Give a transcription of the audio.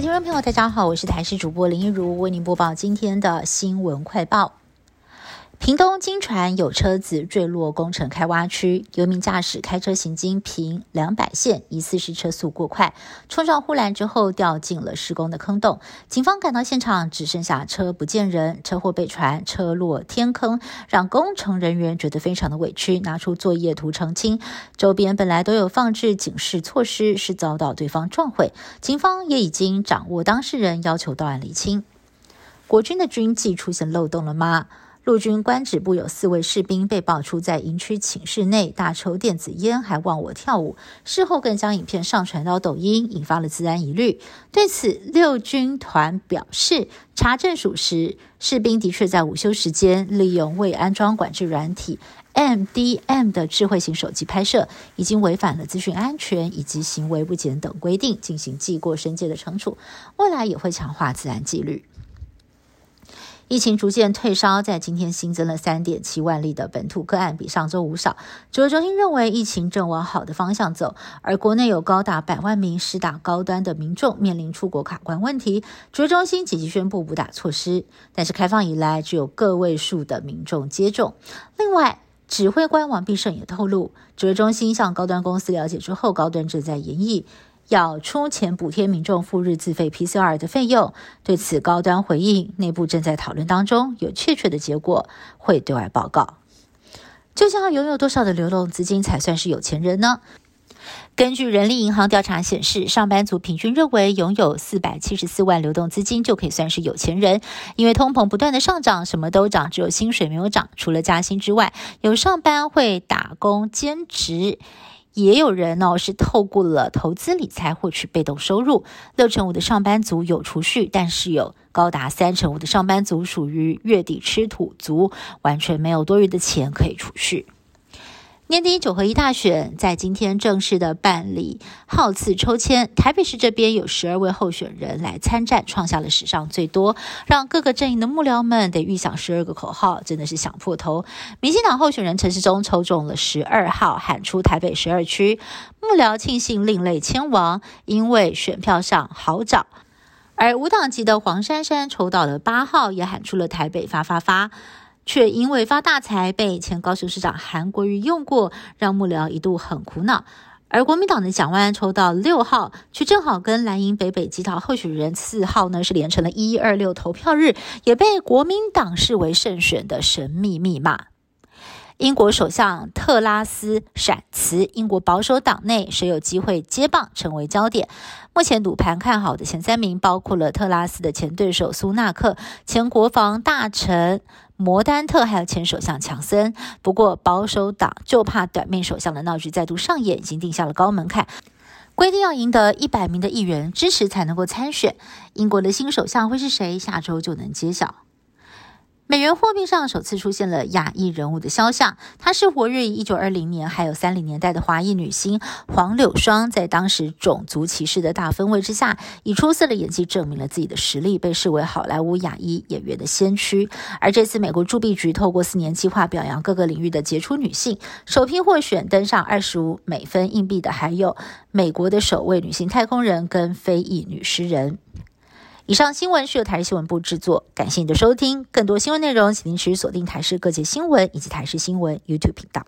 听众朋友，大家好，我是台视主播林一如，为您播报今天的新闻快报。屏东金船有车子坠落工程开挖区，游民驾驶开车行经平两百线，疑似是车速过快，冲撞护栏之后掉进了施工的坑洞。警方赶到现场，只剩下车不见人，车祸被传车落天坑，让工程人员觉得非常的委屈，拿出作业图澄清。周边本来都有放置警示措施，是遭到对方撞毁。警方也已经掌握当事人，要求到案厘清。国军的军纪出现漏洞了吗？陆军官职部有四位士兵被爆出在营区寝室内大抽电子烟，还忘我跳舞。事后更将影片上传到抖音，引发了治安疑虑。对此，六军团表示，查证属实，士兵的确在午休时间利用未安装管制软体 MDM 的智慧型手机拍摄，已经违反了资讯安全以及行为不检等规定，进行记过申诫的惩处。未来也会强化治安纪律。疫情逐渐退烧，在今天新增了三点七万例的本土个案，比上周五少。指挥中心认为疫情正往好的方向走，而国内有高达百万名施打高端的民众面临出国卡关问题。指挥中心紧急宣布补打措施，但是开放以来只有个位数的民众接种。另外，指挥官王必胜也透露，指挥中心向高端公司了解之后，高端正在研议。要出钱补贴民众付日自费 PCR 的费用，对此高端回应，内部正在讨论当中，有确切的结果会对外报告。究竟要拥有多少的流动资金才算是有钱人呢？根据人力银行调查显示，上班族平均认为拥有四百七十四万流动资金就可以算是有钱人，因为通膨不断的上涨，什么都涨，只有薪水没有涨。除了加薪之外，有上班会打工兼职。也有人呢是透过了投资理财获取被动收入，六成五的上班族有储蓄，但是有高达三成五的上班族属于月底吃土族，完全没有多余的钱可以储蓄。年底九合一大选在今天正式的办理号次抽签，台北市这边有十二位候选人来参战，创下了史上最多，让各个阵营的幕僚们得预想十二个口号，真的是想破头。民进党候选人陈世忠抽中了十二号，喊出台北十二区，幕僚庆幸另类签王，因为选票上好找。而无党籍的黄珊珊抽到了八号，也喊出了台北发发发。却因为发大财被前高雄市长韩国瑜用过，让幕僚一度很苦恼。而国民党的蒋万安抽到六号，却正好跟蓝营北北基桃候选人四号呢是连成了一二六投票日，也被国民党视为胜选的神秘密码。英国首相特拉斯闪辞，英国保守党内谁有机会接棒成为焦点。目前赌盘看好的前三名包括了特拉斯的前对手苏纳克、前国防大臣摩丹特，还有前首相强森。不过保守党就怕短命首相的闹剧再度上演，已经定下了高门槛，规定要赢得一百名的议员支持才能够参选。英国的新首相会是谁？下周就能揭晓。美元货币上首次出现了亚裔人物的肖像，她是活跃于一九二零年还有三零年代的华裔女星黄柳霜，在当时种族歧视的大氛围之下，以出色的演技证明了自己的实力，被视为好莱坞亚裔演员的先驱。而这次美国铸币局透过四年计划表扬各个领域的杰出女性，首批获选登上二十五美分硬币的还有美国的首位女性太空人跟非裔女诗人。以上新闻是由台视新闻部制作，感谢你的收听。更多新闻内容，请您持续锁定台视各界新闻以及台视新闻 YouTube 频道。